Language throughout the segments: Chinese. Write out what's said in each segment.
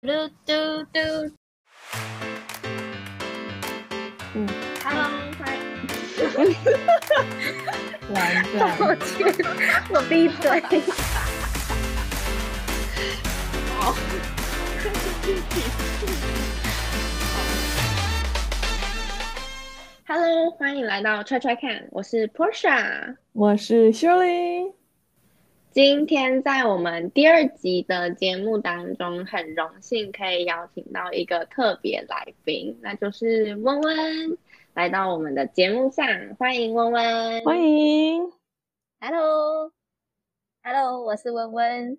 嘟嘟嘟。嗯，Hello，嗨。完蛋！抱歉，我闭嘴。好。Hello，欢迎来到踹踹看，我是 Portia，我是 Shirley。今天在我们第二集的节目当中，很荣幸可以邀请到一个特别来宾，那就是温温来到我们的节目上，欢迎温温，欢迎，Hello，Hello，我是温温，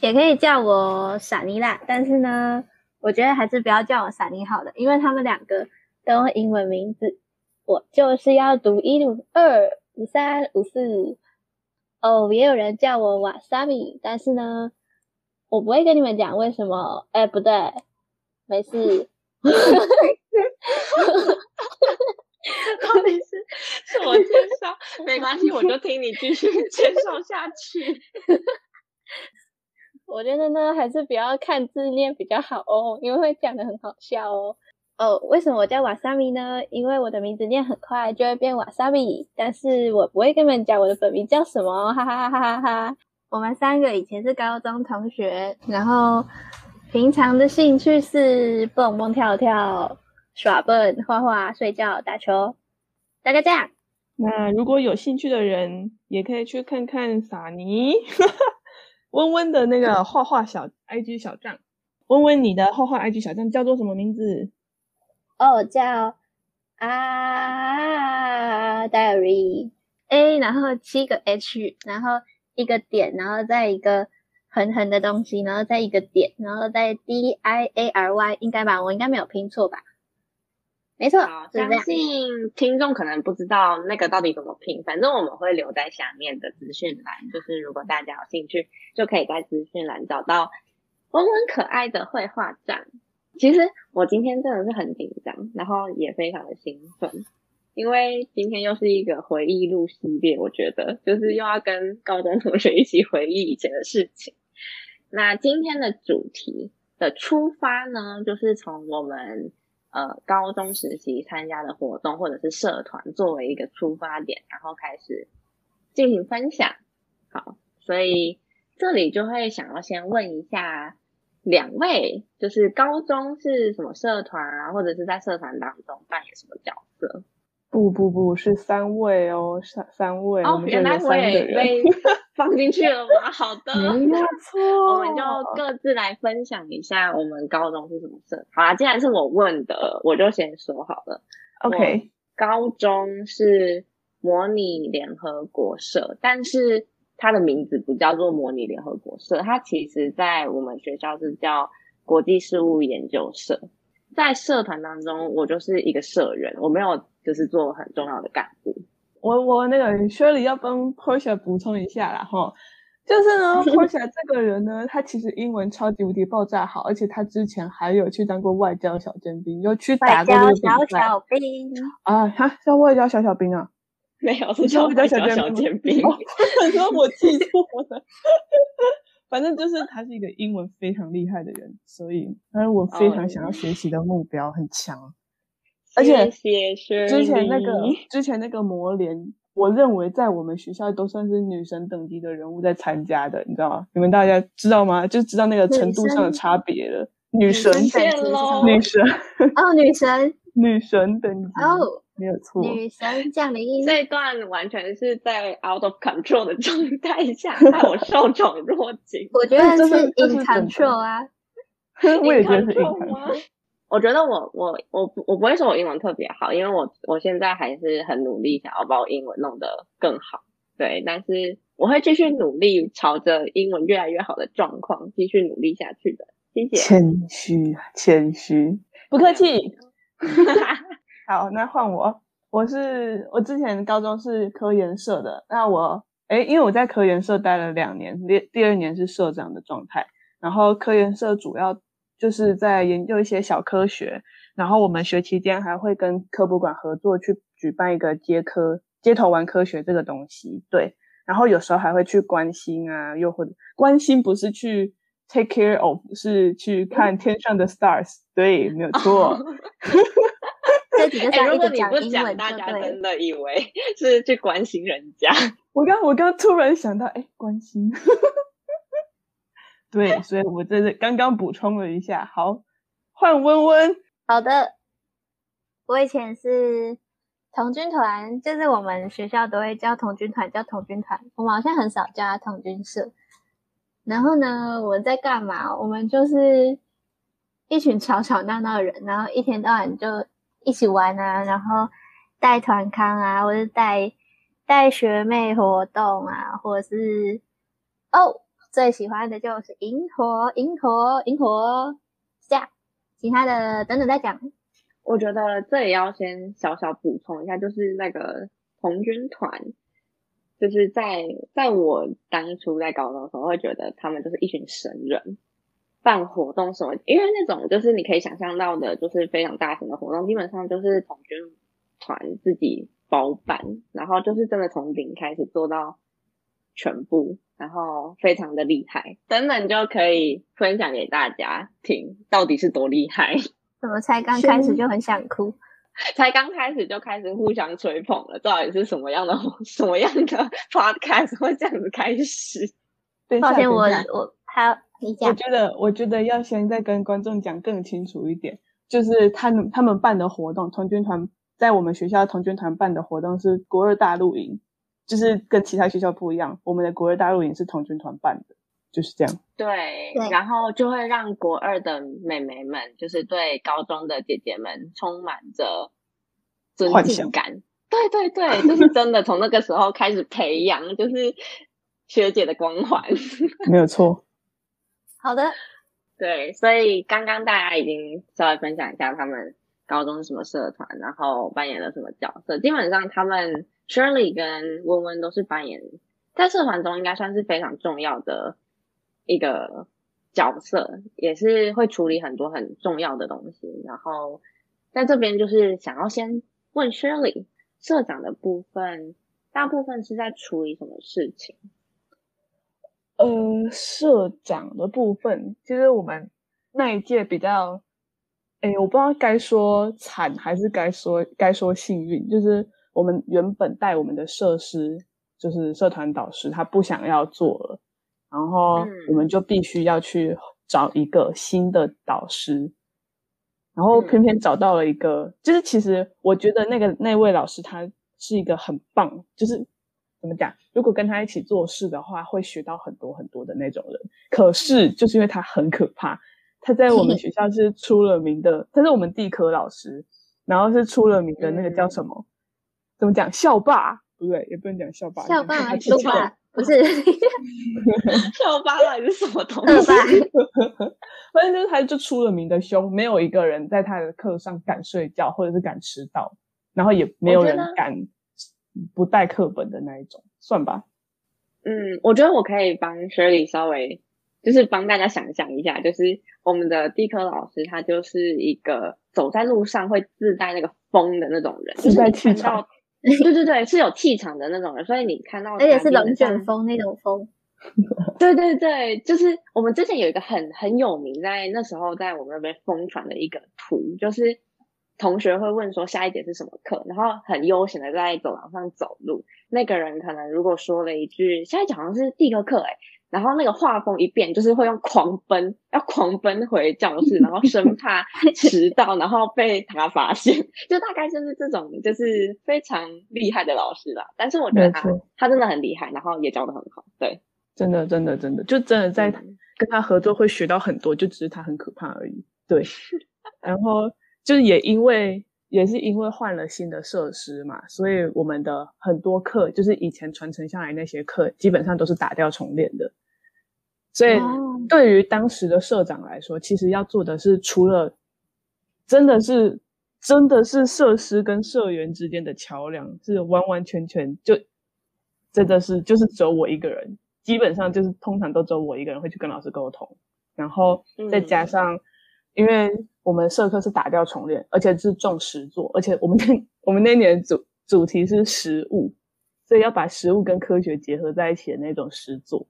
也可以叫我傻妮啦，但是呢，我觉得还是不要叫我傻妮好了，因为他们两个都用英文名字，我就是要读一五二五三五四。哦，oh, 也有人叫我瓦萨米，但是呢，我不会跟你们讲为什么。哎，不对，没事。到底是 是我介绍？没关系，我就听你继续 介绍下去。我觉得呢，还是不要看字念比较好哦，因为会讲的很好笑哦。哦，为什么我叫瓦萨米呢？因为我的名字念很快就会变瓦萨米，但是我不会跟你们讲我的本名叫什么，哈哈哈哈哈哈。我们三个以前是高中同学，然后平常的兴趣是蹦蹦跳跳、耍笨、画画、睡觉、打球，大概这样。那如果有兴趣的人，也可以去看看萨妮温温的那个画画小 IG 小账。温温，你的画画 IG 小账叫做什么名字？哦，叫啊 Diary A，然后七个 H，然后一个点，然后再一个横横的东西，然后再一个点，然后再 D I A R Y，应该吧？我应该没有拼错吧？没错，相信听众可能不知道那个到底怎么拼，反正我们会留在下面的资讯栏，就是如果大家有兴趣，就可以在资讯栏找到温温可爱的绘画帐。其实我今天真的是很紧张，然后也非常的兴奋，因为今天又是一个回忆录系列，我觉得就是又要跟高中同学一起回忆以前的事情。那今天的主题的出发呢，就是从我们呃高中时期参加的活动或者是社团作为一个出发点，然后开始进行分享。好，所以这里就会想要先问一下。两位就是高中是什么社团啊，或者是在社团当中扮演什么角色？不不不，是三位哦，三三位。哦，原来我也被 放进去了吗？好的，没错。我们就各自来分享一下我们高中是什么社。好啦，既然是我问的，我就先说好了。OK，高中是模拟联合国社，但是。它的名字不叫做模拟联合国社，它其实在我们学校是叫国际事务研究社。在社团当中，我就是一个社员，我没有就是做很重要的干部。我我那个 Shirley 要帮 Portia 补充一下啦齁，就是呢，Portia 这个人呢，他其实英文超级无敌爆炸好，而且他之前还有去当过外交小尖兵，有去打过那个比赛。外交小小兵啊，他叫外交小小兵啊。没有，是叫小小尖 兵。我说我记错了，反正就是他是一个英文非常厉害的人，所以他是我非常想要学习的目标很强。而且之前那个之前那个魔联，我认为在我们学校都算是女神等级的人物在参加的，你知道吗？你们大家知道吗？就知道那个程度上的差别了。女神，女神哦，女神，女神等级哦。没有错，女神降临。这段完全是在 out of control 的状态下，让我受宠若惊。我觉得是 in control 啊，我也觉得是 in control。我觉得我我我我不会说我英文特别好，因为我我现在还是很努力，想要把我英文弄得更好。对，但是我会继续努力，朝着英文越来越好的状况继续努力下去的。谢谢。谦虚，谦虚，不客气。好，那换我。我是我之前高中是科研社的。那我诶，因为我在科研社待了两年，第第二年是社长的状态。然后科研社主要就是在研究一些小科学。然后我们学期间还会跟科博馆合作去举办一个街科街头玩科学这个东西。对，然后有时候还会去关心啊，又或者关心不是去 take care of 是去看天上的 stars，对，没有错。这几个哎，如果你不讲，大家真的以为 是去关心人家。我刚我刚突然想到，哎，关心。对，所以我在这刚刚补充了一下。好，换温温。好的，我以前是童军团，就是我们学校都会叫童军团，叫童军团。我们好像很少叫他童军社。然后呢，我们在干嘛？我们就是一群吵吵闹闹的人，然后一天到晚就一起玩啊，然后带团康啊，或者带带学妹活动啊，或者是哦。最喜欢的就是营火，营火，营火，这样。其他的等等再讲。我觉得这里要先小小补充一下，就是那个童军团，就是在在我当初在高中的时候，会觉得他们就是一群神人，办活动什么，因为那种就是你可以想象到的，就是非常大型的活动，基本上就是童军团自己包办，然后就是真的从零开始做到全部。然后非常的厉害，等等就可以分享给大家听，到底是多厉害？怎么才刚开始就很想哭？才刚开始就开始互相吹捧了，到底是什么样的什么样的 podcast 会这样子开始？抱歉，我我还。我觉得我觉得要先再跟观众讲更清楚一点，就是他们他们办的活动，童军团在我们学校童军团办的活动是国二大露营。就是跟其他学校不一样，我们的国二大露营是童军团办的，就是这样。对，然后就会让国二的妹妹们，就是对高中的姐姐们充满着尊敬感。对对对，就是真的从那个时候开始培养，就是学姐的光环。没有错。好的。对，所以刚刚大家已经稍微分享一下他们高中是什么社团，然后扮演了什么角色。基本上他们。Shirley 跟温温都是扮演在社团中应该算是非常重要的一个角色，也是会处理很多很重要的东西。然后在这边就是想要先问 Shirley，社长的部分大部分是在处理什么事情？呃，社长的部分其实我们那一届比较，哎，我不知道该说惨还是该说该说幸运，就是。我们原本带我们的设施就是社团导师，他不想要做了，然后我们就必须要去找一个新的导师，然后偏偏找到了一个，就是其实我觉得那个那位老师他是一个很棒，就是怎么讲，如果跟他一起做事的话，会学到很多很多的那种人。可是就是因为他很可怕，他在我们学校是出了名的，他是我们地科老师，然后是出了名的那个叫什么？怎么讲校霸？不对，也不能讲校霸。校霸还是校霸？不是 校霸到底是什么东西？反正就是他就出了名的凶，没有一个人在他的课上敢睡觉，或者是敢迟到，然后也没有人敢不带课本的那一种，算吧。嗯，我觉得我可以帮 Shirley 稍微就是帮大家想象一下，就是我们的地科老师，他就是一个走在路上会自带那个风的那种人，自带气场。对对对，是有气场的那种人，所以你看到，而且是龙卷风那种风。对对对，就是我们之前有一个很很有名，在那时候在我们那边疯传的一个图，就是同学会问说下一节是什么课，然后很悠闲的在走廊上走路，那个人可能如果说了一句下一节好像是第一个课，哎。然后那个画风一变，就是会用狂奔，要狂奔回教室，然后生怕迟到，然后被他发现，就大概就是这种，就是非常厉害的老师啦。但是我觉得他他真的很厉害，然后也教的很好。对，真的真的真的，就真的在跟他合作会学到很多，就只是他很可怕而已。对，然后就是也因为也是因为换了新的设施嘛，所以我们的很多课，就是以前传承下来那些课，基本上都是打掉重练的。所以，对于当时的社长来说，其实要做的是，除了真的是真的是设施跟社员之间的桥梁，是完完全全就真的是就是只有我一个人，基本上就是通常都只有我一个人会去跟老师沟通，然后再加上，因为我们社科是打掉重练，而且是重实作，而且我们那我们那年主主题是实物，所以要把实物跟科学结合在一起的那种实作。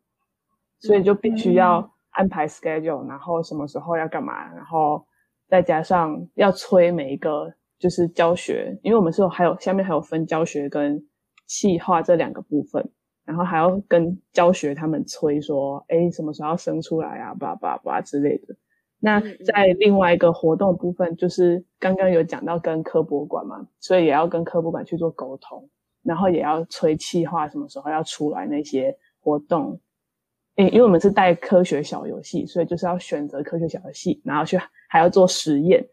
所以就必须要安排 schedule，然后什么时候要干嘛，然后再加上要催每一个就是教学，因为我们是有还有下面还有分教学跟企划这两个部分，然后还要跟教学他们催说，哎，什么时候要生出来啊，叭叭叭之类的。那在另外一个活动部分，就是刚刚有讲到跟科博馆嘛，所以也要跟科博馆去做沟通，然后也要催企划什么时候要出来那些活动。诶，因为我们是带科学小游戏，所以就是要选择科学小游戏，然后去还要做实验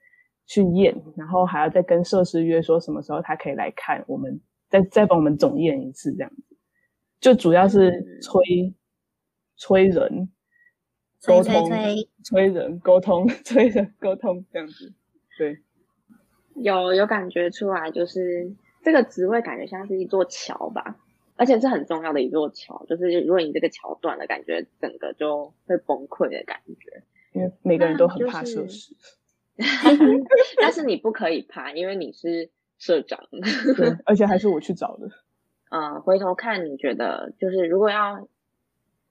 去验，然后还要再跟设施约说什么时候他可以来看，我们再再帮我们总验一次这样子。就主要是催、嗯、催人。沟通，催人沟通，催人沟通这样子，对，有有感觉出来，就是这个职位感觉像是一座桥吧，而且是很重要的一座桥，就是如果你这个桥断了，感觉整个就会崩溃的感觉，因为每个人都很怕设施，但 是你不可以怕，因为你是社长，对，而且还是我去找的，嗯，回头看你觉得就是如果要。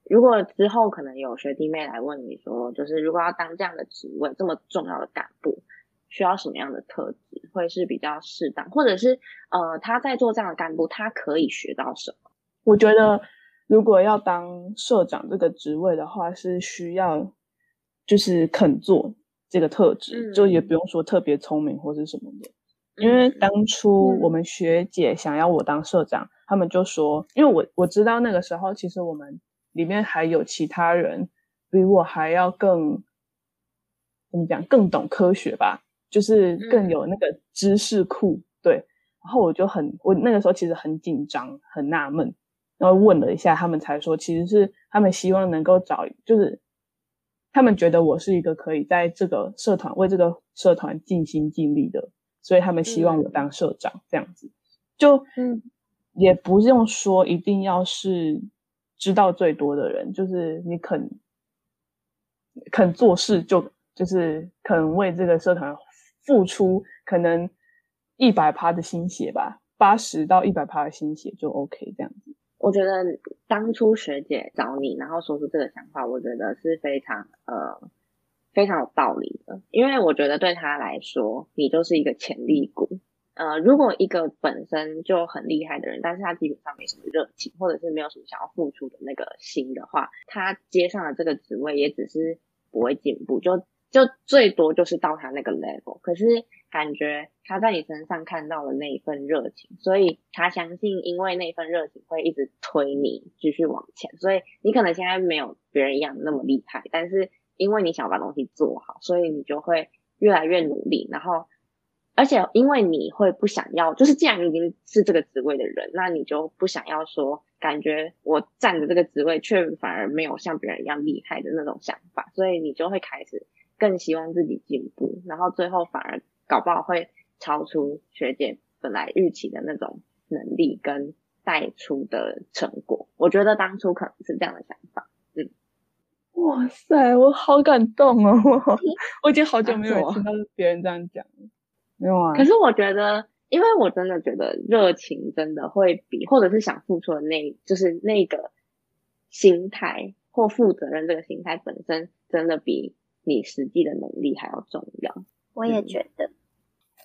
如果之后可能有学弟妹来问你说，就是如果要当这样的职位，这么重要的干部，需要什么样的特质会是比较适当，或者是呃他在做这样的干部，他可以学到什么？我觉得如果要当社长这个职位的话，是需要就是肯做这个特质，嗯、就也不用说特别聪明或是什么的。因为当初我们学姐想要我当社长，嗯、他们就说，因为我我知道那个时候其实我们。里面还有其他人比我还要更怎么讲，更懂科学吧，就是更有那个知识库。对，然后我就很，我那个时候其实很紧张，很纳闷，然后问了一下，他们才说，其实是他们希望能够找，就是他们觉得我是一个可以在这个社团为这个社团尽心尽力的，所以他们希望我当社长这样子。就嗯，也不用说一定要是。知道最多的人，就是你肯肯做事就，就是肯为这个社团付出，可能一百趴的心血吧，八十到一百趴的心血就 OK 这样子。我觉得当初学姐找你，然后说出这个想法，我觉得是非常呃非常有道理的，因为我觉得对他来说，你就是一个潜力股。呃，如果一个本身就很厉害的人，但是他基本上没什么热情，或者是没有什么想要付出的那个心的话，他接上了这个职位，也只是不会进步，就就最多就是到他那个 level。可是感觉他在你身上看到了那一份热情，所以他相信，因为那份热情会一直推你继续往前。所以你可能现在没有别人一样那么厉害，但是因为你想把东西做好，所以你就会越来越努力，然后。而且，因为你会不想要，就是既然你已经是这个职位的人，那你就不想要说，感觉我站着这个职位，却反而没有像别人一样厉害的那种想法，所以你就会开始更希望自己进步，然后最后反而搞不好会超出学姐本来预期的那种能力跟带出的成果。我觉得当初可能是这样的想法。嗯，哇塞，我好感动哦！我已经好久没有听到别人这样讲了。没有啊，可是我觉得，因为我真的觉得热情真的会比，或者是想付出的那，就是那个心态或负责任这个心态本身，真的比你实际的能力还要重要。我也觉得。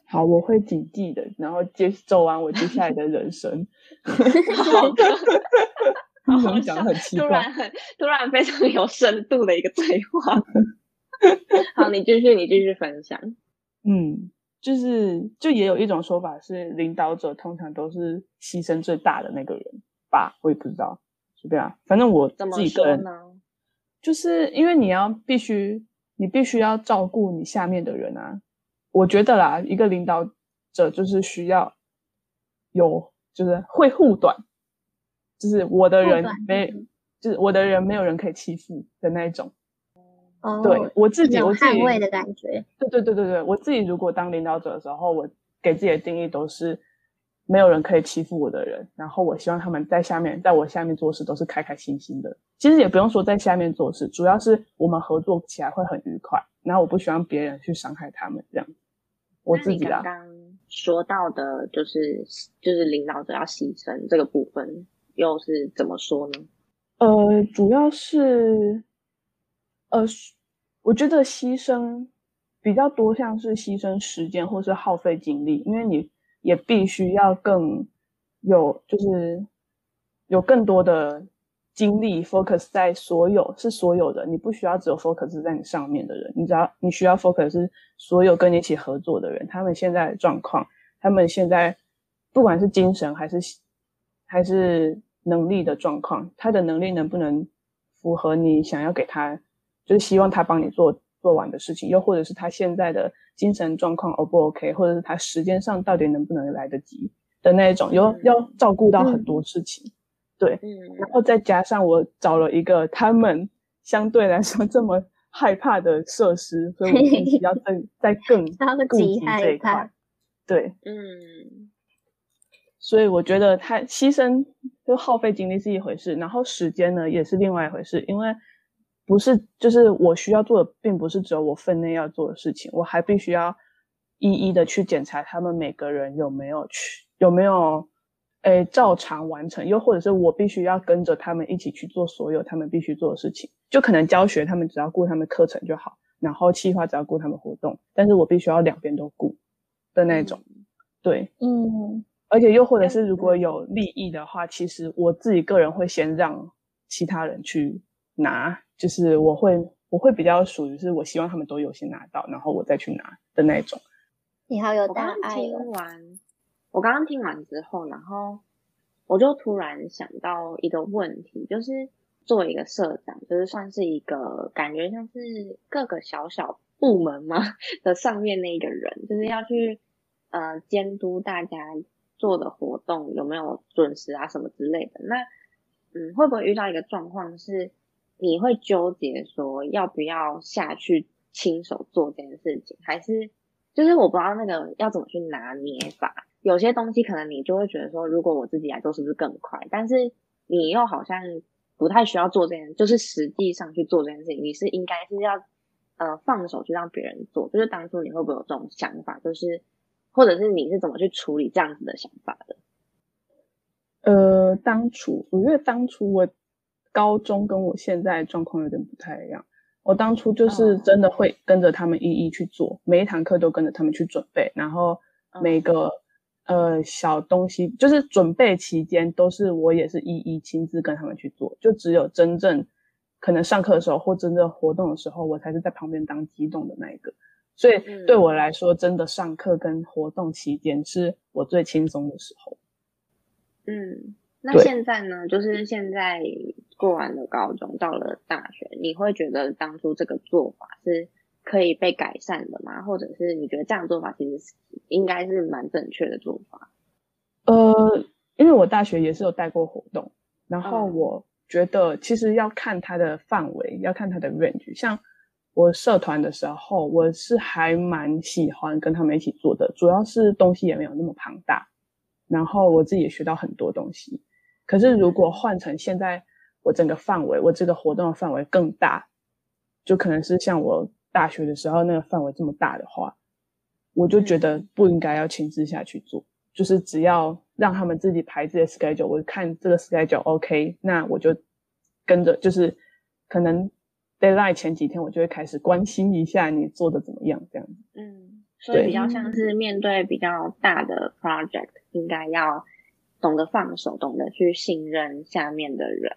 好，我会谨记的，然后接走完我接下来的人生。好 好讲得很奇怪，突然很突然非常有深度的一个对话。好，你继续，你继续分享。嗯。就是，就也有一种说法是，领导者通常都是牺牲最大的那个人吧？我也不知道，是这样。反正我自己个人，就是因为你要必须，你必须要照顾你下面的人啊。我觉得啦，一个领导者就是需要有，就是会护短，就是我的人没，就是我的人没有人可以欺负的那一种。哦，对我自己，有我自己捍卫的感觉。对对对对对，我自己如果当领导者的时候，我给自己的定义都是没有人可以欺负我的人，然后我希望他们在下面，在我下面做事都是开开心心的。其实也不用说在下面做事，主要是我们合作起来会很愉快。然后我不希望别人去伤害他们，这样。我自己刚刚说到的就是就是领导者要牺牲这个部分，又是怎么说呢？呃，主要是。呃，我觉得牺牲比较多，像是牺牲时间或是耗费精力，因为你也必须要更有，就是有更多的精力 focus 在所有是所有的，你不需要只有 focus 在你上面的人，你只要你需要 focus 是所有跟你一起合作的人，他们现在的状况，他们现在不管是精神还是还是能力的状况，他的能力能不能符合你想要给他。就是希望他帮你做做完的事情，又或者是他现在的精神状况 O 不 OK，或者是他时间上到底能不能来得及的那一种，有、嗯、要照顾到很多事情，嗯、对，嗯，然后再加上我找了一个他们相对来说这么害怕的设施，所以我必须要更 再更顾及这一块，对，嗯，所以我觉得他牺牲就耗费精力是一回事，然后时间呢也是另外一回事，因为。不是，就是我需要做的，并不是只有我分内要做的事情，我还必须要一一的去检查他们每个人有没有去，有没有，诶，照常完成，又或者是我必须要跟着他们一起去做所有他们必须做的事情，就可能教学他们只要顾他们课程就好，然后企划只要顾他们活动，但是我必须要两边都顾的那种，对，嗯，而且又或者是如果有利益的话，其实我自己个人会先让其他人去拿。就是我会，我会比较属于是我希望他们都有先拿到，然后我再去拿的那种。你好有大爱。听完，我刚刚听完之后，然后我就突然想到一个问题，就是作为一个社长，就是算是一个感觉像是各个小小部门嘛的上面那一个人，就是要去呃监督大家做的活动有没有准时啊什么之类的。那嗯，会不会遇到一个状况是？你会纠结说要不要下去亲手做这件事情，还是就是我不知道那个要怎么去拿捏法。有些东西可能你就会觉得说，如果我自己来做是不是更快？但是你又好像不太需要做这件，就是实际上去做这件事情，你是应该是要呃放手去让别人做。就是当初你会不会有这种想法？就是或者是你是怎么去处理这样子的想法的？呃，当初我觉得当初我。高中跟我现在状况有点不太一样。我当初就是真的会跟着他们一一去做，每一堂课都跟着他们去准备，然后每个呃小东西就是准备期间都是我也是一一亲自跟他们去做，就只有真正可能上课的时候或真正活动的时候，我才是在旁边当机动的那一个。所以对我来说，真的上课跟活动期间是我最轻松的时候。嗯，那现在呢？就是现在。过完了高中，到了大学，你会觉得当初这个做法是可以被改善的吗？或者是你觉得这样做法其实是应该是蛮正确的做法？呃，因为我大学也是有带过活动，然后我觉得其实要看它的范围，要看它的 range。像我社团的时候，我是还蛮喜欢跟他们一起做的，主要是东西也没有那么庞大，然后我自己也学到很多东西。可是如果换成现在，我整个范围，我这个活动的范围更大，就可能是像我大学的时候那个范围这么大的话，我就觉得不应该要亲自下去做，就是只要让他们自己排自己的 schedule，我看这个 schedule OK，那我就跟着，就是可能 deadline 前几天我就会开始关心一下你做的怎么样，这样子。嗯，所以比较像是面对比较大的 project，应该要懂得放手，懂得去信任下面的人。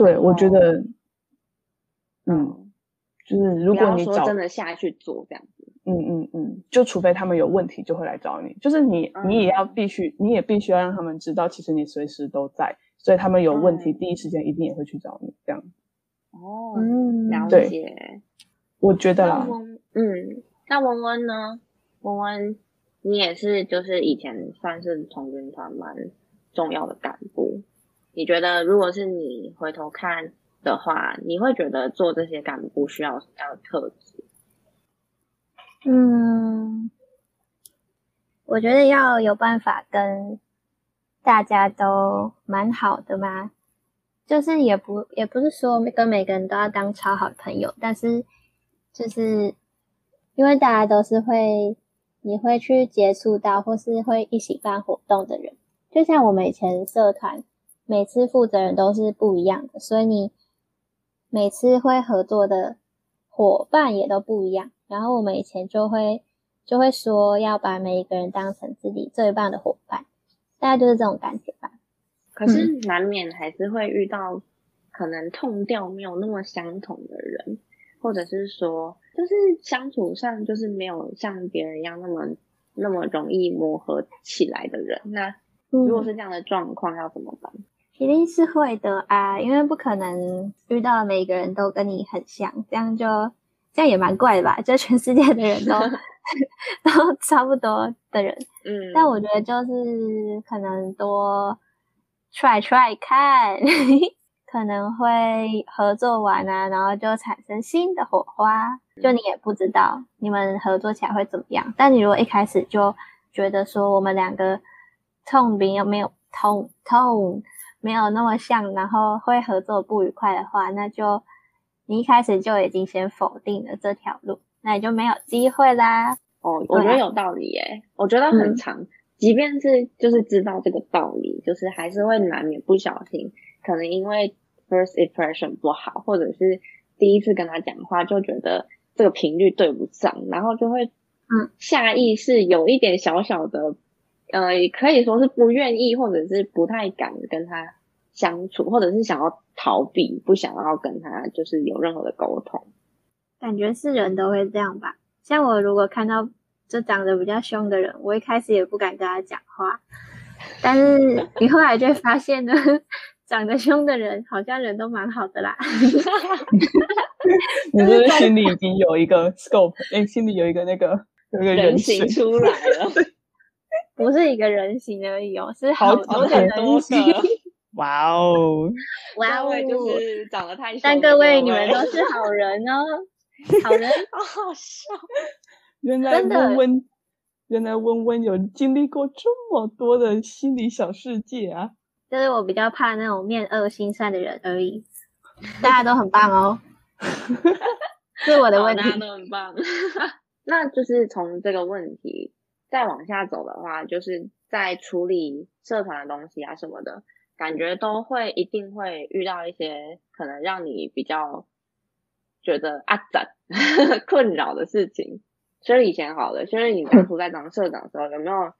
对，我觉得，嗯，就是如果你说真的下去做这样子，嗯嗯嗯，就除非他们有问题，就会来找你。就是你，你也要必须，你也必须要让他们知道，其实你随时都在，所以他们有问题，第一时间一定也会去找你这样。哦，嗯，了解。我觉得啦，嗯，那文文呢？文文，你也是，就是以前算是童军团蛮重要的干部。你觉得，如果是你回头看的话，你会觉得做这些干部需要什么样的特质？嗯，我觉得要有办法跟大家都蛮好的嘛，就是也不也不是说跟每个人都要当超好的朋友，但是就是因为大家都是会你会去接触到或是会一起办活动的人，就像我们以前社团。每次负责人都是不一样的，所以你每次会合作的伙伴也都不一样。然后我们以前就会就会说要把每一个人当成自己最棒的伙伴，大概就是这种感觉吧。可是难免还是会遇到可能 tone 调没有那么相同的人，或者是说就是相处上就是没有像别人一样那么那么容易磨合起来的人。那如果是这样的状况，要怎么办？一定是会的啊，因为不可能遇到每个人都跟你很像，这样就这样也蛮怪的吧？就全世界的人都 都差不多的人，嗯，但我觉得就是可能多 try try 看，可能会合作完啊，然后就产生新的火花，就你也不知道你们合作起来会怎么样。但你如果一开始就觉得说我们两个痛并又没有没有 tone tone。没有那么像，然后会合作不愉快的话，那就你一开始就已经先否定了这条路，那你就没有机会啦。哦，我觉得有道理耶，我觉得很长，嗯、即便是就是知道这个道理，就是还是会难免不小心，可能因为 first impression 不好，或者是第一次跟他讲话就觉得这个频率对不上，然后就会嗯下意识有一点小小的。呃，也可以说是不愿意，或者是不太敢跟他相处，或者是想要逃避，不想要跟他就是有任何的沟通。感觉是人都会这样吧？像我如果看到这长得比较凶的人，我一开始也不敢跟他讲话。但是你后来就会发现呢，长得凶的人好像人都蛮好的啦。你是不是心里已经有一个 scope？哎，心里有一个那个有一个人形出来了。不是一个人形而已哦，是好多的人形。哇哦，哇哦，就是长得太像。但各位，你们都是好人哦，好人，好好笑。原来温温，原来温温有经历过这么多的心理小世界啊！就是我比较怕那种面恶心善的人而已。大家都很棒哦，是我的问题。大家都很棒。那就是从这个问题。再往下走的话，就是在处理社团的东西啊什么的，感觉都会一定会遇到一些可能让你比较觉得阿杂 困扰的事情。所以以前好了，所以你当初在当社长的时候，有没有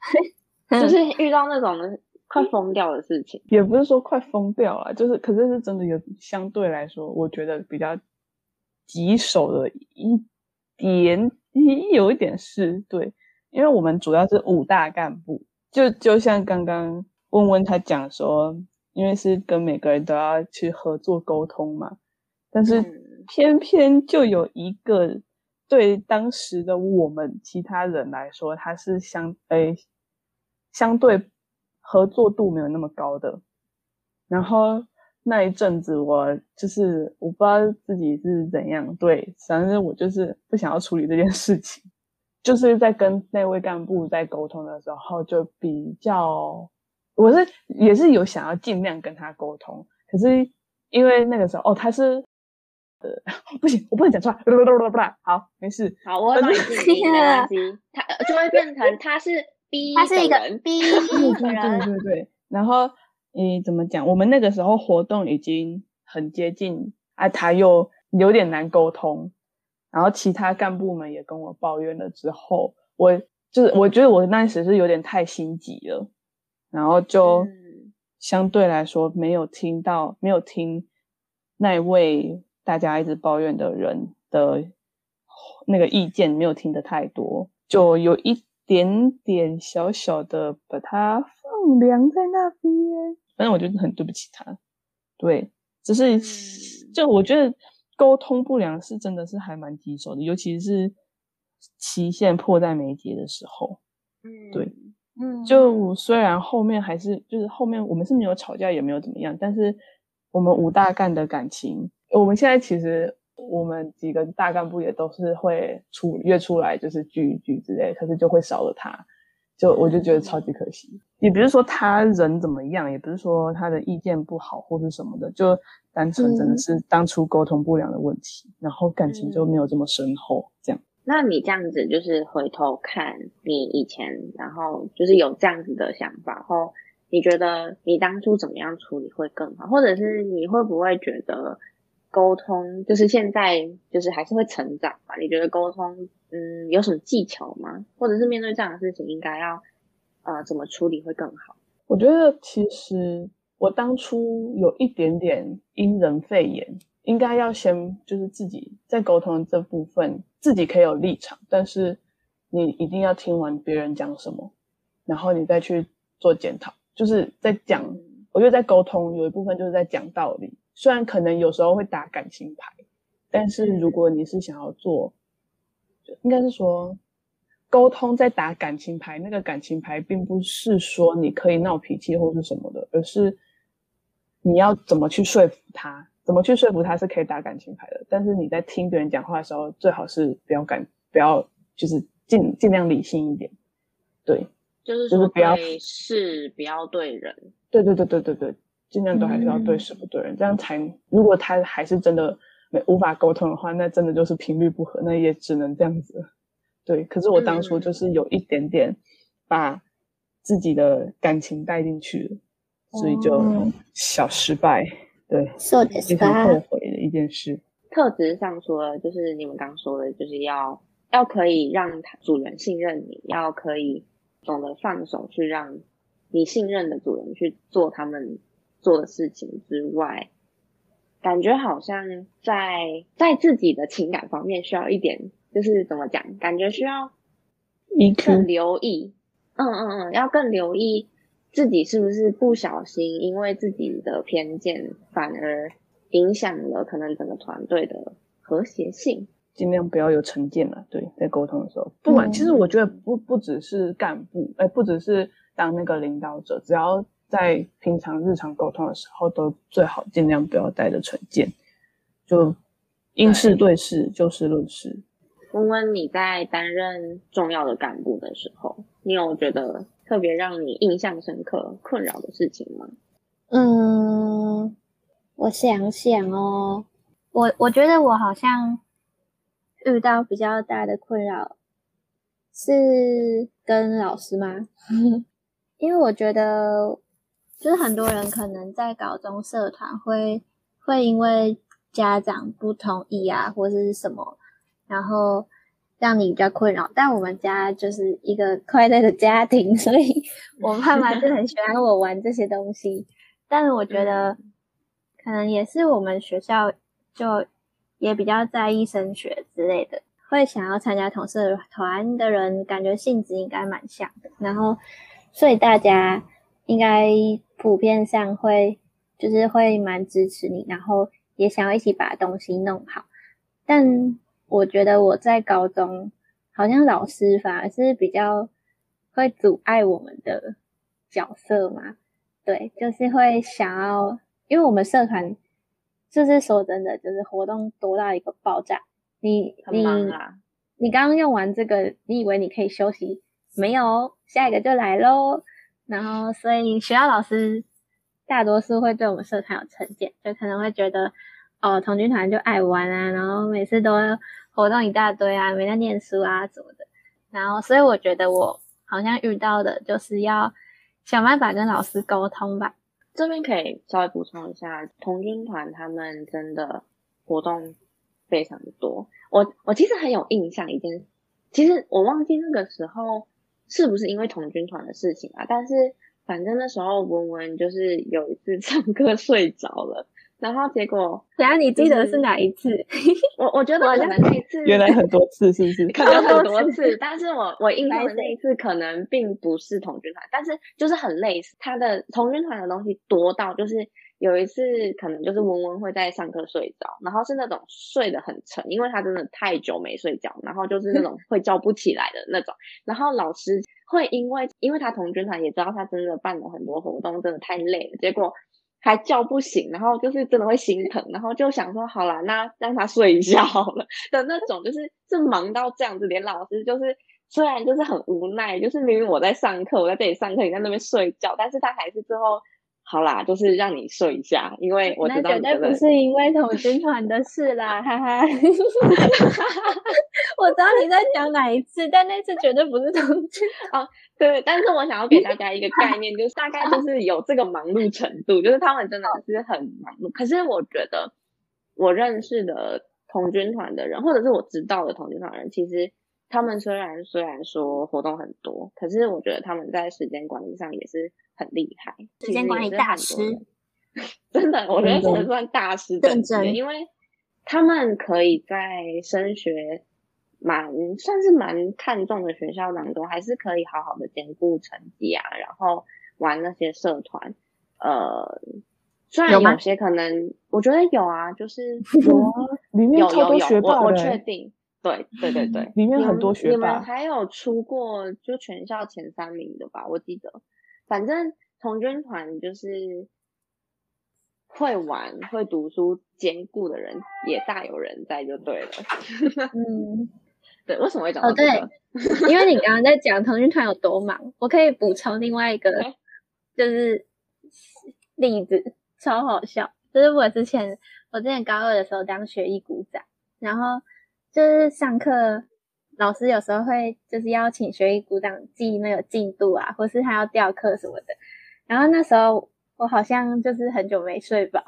就是遇到那种快疯掉的事情？也不是说快疯掉了，就是可是是真的有相对来说，我觉得比较棘手的一点，有一点是对。因为我们主要是五大干部，就就像刚刚温温他讲说，因为是跟每个人都要去合作沟通嘛，但是偏偏就有一个对当时的我们其他人来说，他是相诶相对合作度没有那么高的。然后那一阵子，我就是我不知道自己是怎样，对，反正我就是不想要处理这件事情。就是在跟那位干部在沟通的时候，就比较，我是也是有想要尽量跟他沟通，可是因为那个时候哦，他是，呃，不行，我不能讲出来，不不不，好，没事，好，我冷静，没关系，他就会变成他是 B，他是一个 B 对对对对，然后你，怎么讲？我们那个时候活动已经很接近，啊，他又有点难沟通。然后其他干部们也跟我抱怨了之后，我就是我觉得我那时是有点太心急了，然后就相对来说没有听到，没有听那位大家一直抱怨的人的那个意见，没有听得太多，就有一点点小小的把它放凉在那边。反正我觉得很对不起他，对，只是就我觉得。沟通不良是真的是还蛮棘手的，尤其是期限迫在眉睫的时候。嗯，对，嗯，就虽然后面还是就是后面我们是没有吵架，也没有怎么样，但是我们五大干的感情，我们现在其实我们几个大干部也都是会出约出来就是聚一聚之类，可是就会少了他。就我就觉得超级可惜，也不是说他人怎么样，也不是说他的意见不好或者什么的，就单纯真的是当初沟通不良的问题，嗯、然后感情就没有这么深厚。这样，那你这样子就是回头看你以前，然后就是有这样子的想法后，你觉得你当初怎么样处理会更好，或者是你会不会觉得沟通，就是现在就是还是会成长嘛？你觉得沟通，嗯，有什么技巧吗？或者是面对这样的事情，应该要呃怎么处理会更好？我觉得其实我当初有一点点因人废言，应该要先就是自己在沟通这部分，自己可以有立场，但是你一定要听完别人讲什么，然后你再去做检讨，就是在讲。我觉得在沟通有一部分就是在讲道理，虽然可能有时候会打感情牌，但是如果你是想要做，应该是说沟通在打感情牌，那个感情牌并不是说你可以闹脾气或是什么的，而是你要怎么去说服他，怎么去说服他是可以打感情牌的。但是你在听别人讲话的时候，最好是不要感，不要就是尽尽量理性一点，对。就是说，不要对事，不要对人。对对对对对对，尽量都还是要对事不对人，嗯、这样才。如果他还是真的没无法沟通的话，那真的就是频率不合，那也只能这样子。对，可是我当初就是有一点点把自己的感情带进去了，嗯、所以就小失败。对，非常后悔的一件事。特质上说，就是你们刚说的，就是要要可以让主人信任你，要可以。懂得放手去让你信任的主人去做他们做的事情之外，感觉好像在在自己的情感方面需要一点，就是怎么讲？感觉需要更留意，嗯嗯嗯，要更留意自己是不是不小心因为自己的偏见，反而影响了可能整个团队的和谐性。尽量不要有成见了，对，在沟通的时候，不管、嗯、其实我觉得不不只是干部，哎，不只是当那个领导者，只要在平常日常沟通的时候，都最好尽量不要带着成见，就因事对事，对就事论事。温温，你在担任重要的干部的时候，你有觉得特别让你印象深刻、困扰的事情吗？嗯，我想想哦，我我觉得我好像。遇到比较大的困扰是跟老师吗？因为我觉得，就是很多人可能在高中社团会会因为家长不同意啊，或者是什么，然后让你比较困扰。但我们家就是一个快乐的家庭，所以我爸妈就很喜欢我玩这些东西。但是我觉得，可能也是我们学校就。也比较在意升学之类的，会想要参加同社团的人，感觉性质应该蛮像的。然后，所以大家应该普遍上会就是会蛮支持你，然后也想要一起把东西弄好。但我觉得我在高中，好像老师反而是比较会阻碍我们的角色嘛。对，就是会想要，因为我们社团。就是说真的，就是活动多到一个爆炸。你你你刚刚用完这个，你以为你可以休息？没有，下一个就来喽。然后，所以学校老师大多数会对我们社团有成见，就可能会觉得哦，童军团就爱玩啊，然后每次都活动一大堆啊，没在念书啊什么的。然后，所以我觉得我好像遇到的就是要想办法跟老师沟通吧。这边可以稍微补充一下，童军团他们真的活动非常的多。我我其实很有印象一件，其实我忘记那个时候是不是因为童军团的事情啊，但是反正那时候文文就是有一次 唱歌睡着了。然后结果，等下你记得是哪一次？我我觉得可能那一次，原来很多次是不是？可能很多次，但是我我印象的那一次可能并不是童军团，但是就是很类似。他的童军团的东西多到，就是有一次可能就是文文会在上课睡着，然后是那种睡得很沉，因为他真的太久没睡觉，然后就是那种会叫不起来的那种。然后老师会因为因为他同军团也知道他真的办了很多活动，真的太累了，结果。还叫不醒，然后就是真的会心疼，然后就想说好啦，那让他睡一下好了 的那种，就是是忙到这样子，连老师就是虽然就是很无奈，就是明明我在上课，我在这里上课，你在那边睡觉，但是他还是最后。好啦，就是让你睡一下，因为我知道你。那绝对不是因为童军团的事啦，哈哈。我知道你在讲哪一次，但那次绝对不是童军 哦。对，但是我想要给大家一个概念，就是大概就是有这个忙碌程度，就是他们真的是很忙碌。可是我觉得，我认识的童军团的人，或者是我知道的童军团人，其实他们虽然虽然说活动很多，可是我觉得他们在时间管理上也是很厉害。时间管理大师，真的，我觉得只能算大师等级，因为他们可以在升学蛮算是蛮看重的学校当中，还是可以好好的兼顾成绩啊，然后玩那些社团，呃。虽然有些可能，我觉得有啊，就是 说里面超多学霸，我确定，对对对对，里面很多学霸。你们还有出过就全校前三名的吧？我记得，反正童军团就是会玩、会读书、兼顾的人也大有人在，就对了。嗯，对，为什么会讲到这个？哦，对，因为你刚刚在讲童军团有多忙，我可以补充另外一个，就是例子。超好笑，就是我之前我之前高二的时候当学艺股长，然后就是上课老师有时候会就是邀请学艺鼓掌记那个进度啊，或是他要调课什么的。然后那时候我好像就是很久没睡饱，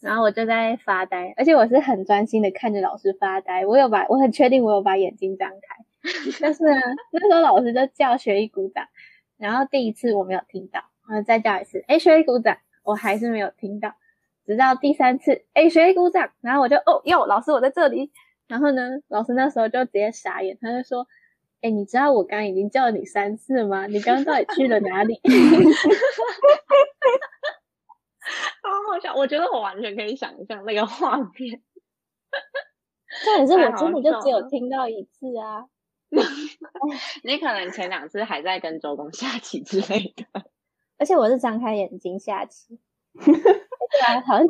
然后我就在发呆，而且我是很专心的看着老师发呆。我有把我很确定我有把眼睛张开，但是呢，那时候老师就叫学艺鼓掌，然后第一次我没有听到，然后再叫一次，哎，学艺鼓掌。我还是没有听到，直到第三次，哎，学艺鼓掌，然后我就哦哟，老师我在这里，然后呢，老师那时候就直接傻眼，他就说，哎，你知道我刚刚已经叫了你三次吗？你刚刚到底去了哪里？好好笑，我觉得我完全可以想象那个画面。重点是我真的就只有听到一次啊，你可能前两次还在跟周公下棋之类的。而且我是张开眼睛下棋，对啊，好像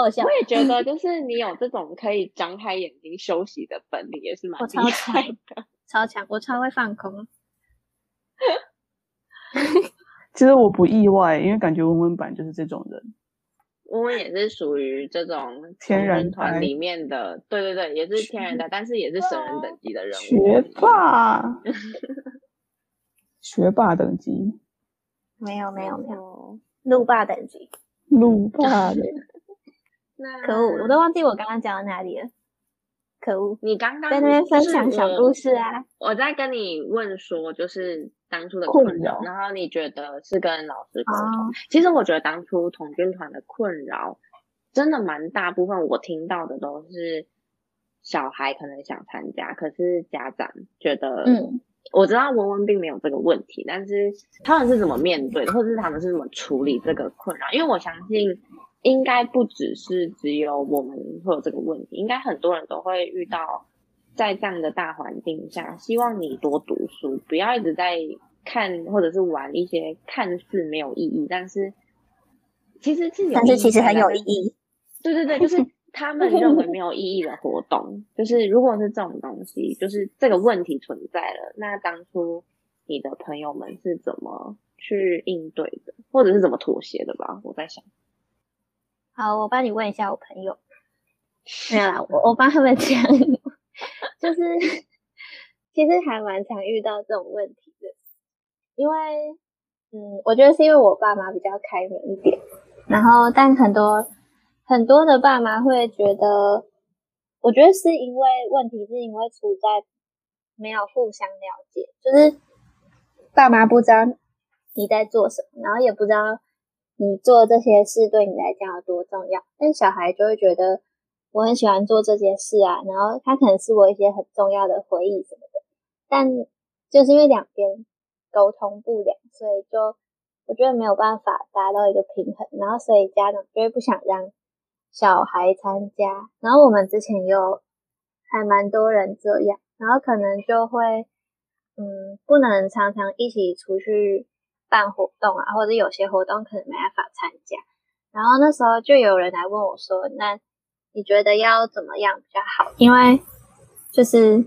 好笑。我也觉得，就是你有这种可以张开眼睛休息的本领，也是蛮厉害的。超强，我超会放空。其实我不意外，因为感觉文文版就是这种人。文文也是属于这种天然团里面的，对对对，也是天然的，但是也是神人等级的人物。学霸，学霸等级。没有没有没有，路霸等级，路霸的。可恶，我都忘记我刚刚讲到哪里了。可恶，你刚刚在那边分享小故事啊！我在跟你问说，就是当初的困扰，然后你觉得是跟老师沟通。其实我觉得当初童军团的困扰，真的蛮大部分我听到的都是小孩可能想参加，可是家长觉得嗯。我知道文文并没有这个问题，但是他们是怎么面对的，或者是他们是怎么处理这个困扰？因为我相信，应该不只是只有我们会有这个问题，应该很多人都会遇到，在这样的大环境下，希望你多读书，不要一直在看或者是玩一些看似没有意义，但是其实是有，但是其实很有意义。对对对，就是。他们认为没有意义的活动，就是如果是这种东西，就是这个问题存在了，那当初你的朋友们是怎么去应对的，或者是怎么妥协的吧？我在想。好，我帮你问一下我朋友。没有啦，我我帮他们讲，就是其实还蛮常遇到这种问题的，因为嗯，我觉得是因为我爸妈比较开明一点，然后但很多。很多的爸妈会觉得，我觉得是因为问题是因为处在没有互相了解，就是爸妈不知道你在做什么，然后也不知道你做这些事对你来讲有多重要。但小孩就会觉得我很喜欢做这些事啊，然后他可能是我一些很重要的回忆什么的，但就是因为两边沟通不良，所以就我觉得没有办法达到一个平衡，然后所以家长就会不想让。小孩参加，然后我们之前有还蛮多人这样，然后可能就会，嗯，不能常常一起出去办活动啊，或者有些活动可能没办法参加。然后那时候就有人来问我说：“那你觉得要怎么样比较好？”因为就是，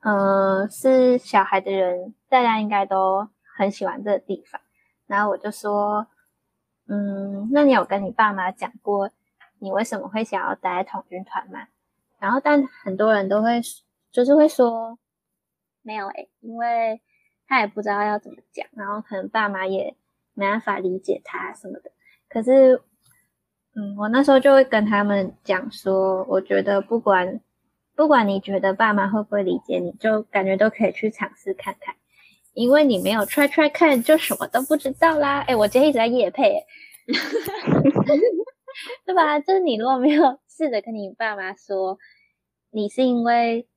嗯，是小孩的人，大家应该都很喜欢这个地方。然后我就说。嗯，那你有跟你爸妈讲过你为什么会想要待在童军团吗？然后，但很多人都会就是会说没有诶、欸，因为他也不知道要怎么讲，然后可能爸妈也没办法理解他什么的。可是，嗯，我那时候就会跟他们讲说，我觉得不管不管你觉得爸妈会不会理解你，就感觉都可以去尝试看看，因为你没有 try try 看，就什么都不知道啦。哎，我今天一直在夜配 对吧？就是你如果没有试着跟你爸妈说，你是因为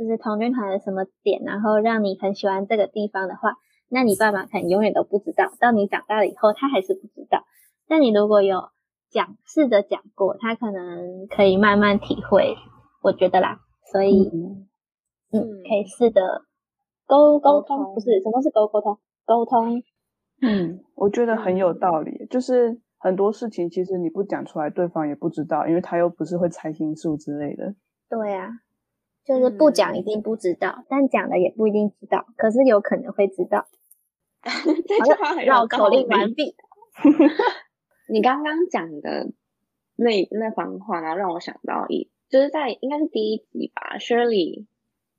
就是童军团的什么点，然后让你很喜欢这个地方的话，那你爸妈可能永远都不知道。到你长大了以后，他还是不知道。但你如果有讲，试着讲过，他可能可以慢慢体会，我觉得啦，所以，嗯，嗯，可以试着沟沟通，不是，什么是沟沟通？沟通，嗯，我觉得很有道理，就是很多事情其实你不讲出来，对方也不知道，因为他又不是会猜心术之类的。对啊，就是不讲一定不知道，嗯、但讲了也不一定知道，可是有可能会知道。这句话很绕口令完毕。你刚刚讲的那那番话，然后让我想到一，就是在应该是第一集吧，Shirley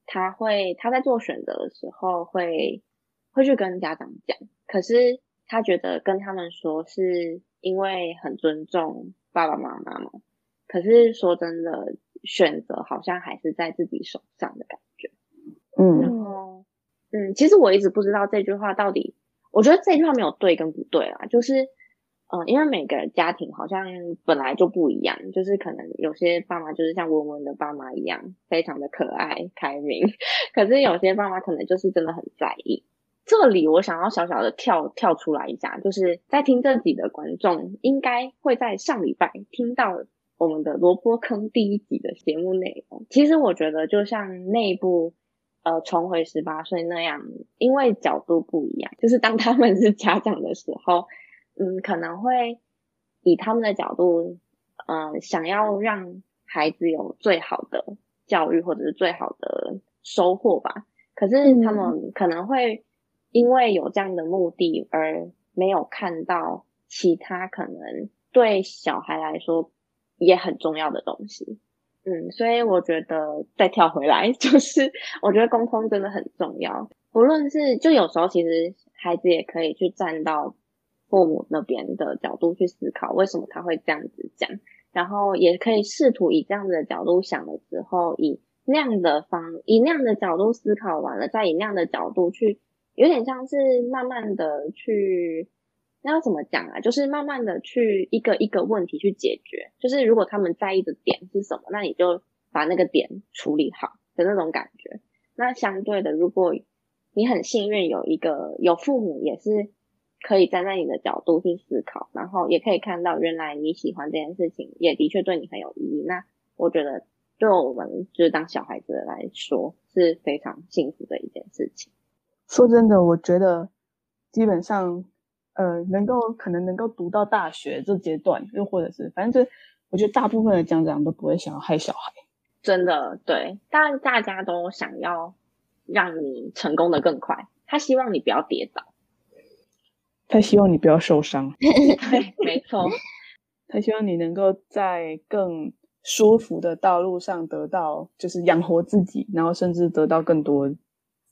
他会他在做选择的时候会会去跟家长讲，可是他觉得跟他们说是因为很尊重爸爸妈妈嘛，可是说真的，选择好像还是在自己手上的感觉。嗯，然后嗯，其实我一直不知道这句话到底，我觉得这句话没有对跟不对啦，就是。嗯，因为每个家庭好像本来就不一样，就是可能有些爸妈就是像文文的爸妈一样，非常的可爱开明，可是有些爸妈可能就是真的很在意。这里我想要小小的跳跳出来一下，就是在听这集的观众应该会在上礼拜听到我们的萝卜坑第一集的节目内容。其实我觉得就像内部呃重回十八岁那样，因为角度不一样，就是当他们是家长的时候。嗯，可能会以他们的角度，嗯、呃，想要让孩子有最好的教育或者是最好的收获吧。可是他们可能会因为有这样的目的而没有看到其他可能对小孩来说也很重要的东西。嗯，所以我觉得再跳回来，就是我觉得沟通真的很重要。不论是就有时候其实孩子也可以去站到。父母那边的角度去思考，为什么他会这样子讲，然后也可以试图以这样子的角度想了之后，以那样的方，以那样的角度思考完了，再以那样的角度去，有点像是慢慢的去，那要怎么讲啊？就是慢慢的去一个一个问题去解决。就是如果他们在意的点是什么，那你就把那个点处理好的那种感觉。那相对的，如果你很幸运有一个有父母也是。可以站在你的角度去思考，然后也可以看到原来你喜欢这件事情，也的确对你很有意义。那我觉得对我们就是当小孩子的来说是非常幸福的一件事情。说真的，我觉得基本上，呃，能够可能能够读到大学这阶段，又或者是反正就我觉得大部分的家长都不会想要害小孩。真的，对，当然大家都想要让你成功的更快，他希望你不要跌倒。他希望你不要受伤，对，没错。他希望你能够在更舒服的道路上得到，就是养活自己，然后甚至得到更多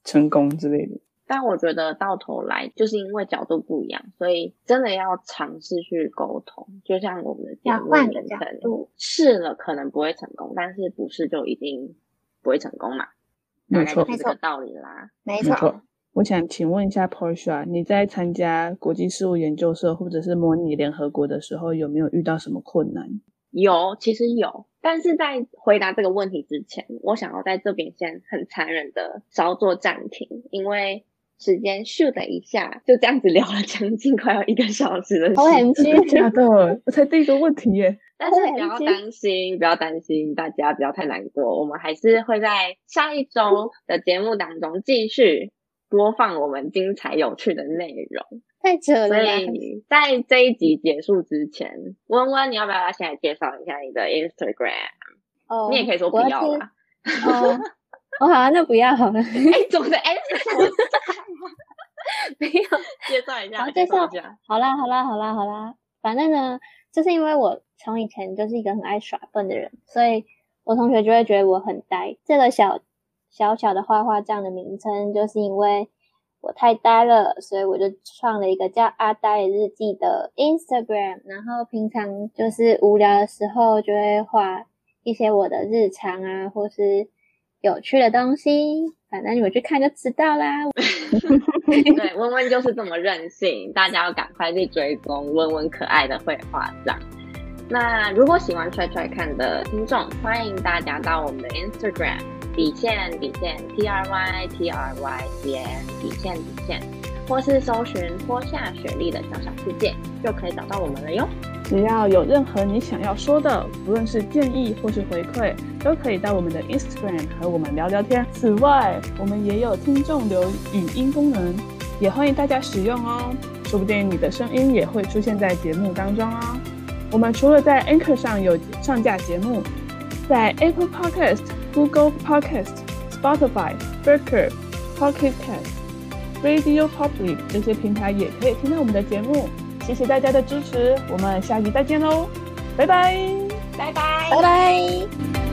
成功之类的。但我觉得到头来，就是因为角度不一样，所以真的要尝试去沟通。就像我们的节目名称，试了可能不会成功，但是不试就一定不会成功嘛？没错，是这个道理啦。没错。我想请问一下 Portia，你在参加国际事务研究社或者是模拟联合国的时候，有没有遇到什么困难？有，其实有。但是在回答这个问题之前，我想要在这边先很残忍的稍作暂停，因为时间咻的一下就这样子聊了将近快要一个小时的时间。OMG，假的，我才第一个问题耶。但是不要担心，不要担心，大家不要太难过，我们还是会在下一周的节目当中继续。播放我们精彩有趣的内容，太扯了。所以在这一集结束之前，温温，你要不要先来介绍一下你的 Instagram？哦，你也可以说不要啦。哦，哦，好啊，那不要好了。哎，总的哎，没有 介绍一下，好介绍一下。好啦，好啦，好啦，好啦。反正呢，就是因为我从以前就是一个很爱耍笨的人，所以我同学就会觉得我很呆。这个小。小小的画画这样的名称，就是因为我太呆了，所以我就创了一个叫阿呆日记的 Instagram，然后平常就是无聊的时候就会画一些我的日常啊，或是有趣的东西，反正你们去看就知道啦。对，温温就是这么任性，大家要赶快去追踪温温可爱的绘画展。那如果喜欢踹踹看的听众，欢迎大家到我们的 Instagram。底线底线 T R Y T R Y 点底线底线，或是搜寻脱下雪莉的小小世界，就可以找到我们了哟。只要有任何你想要说的，不论是建议或是回馈，都可以到我们的 Instagram 和我们聊聊天。此外，我们也有听众留语音功能，也欢迎大家使用哦。说不定你的声音也会出现在节目当中哦。我们除了在 Anchor 上有上架节目，在 Apple Podcast。Google Podcast、Spotify、Breaker、Pocket Cast、Radio Public 这些平台也可以听到我们的节目。谢谢大家的支持，我们下期再见喽，拜拜，拜拜，拜拜。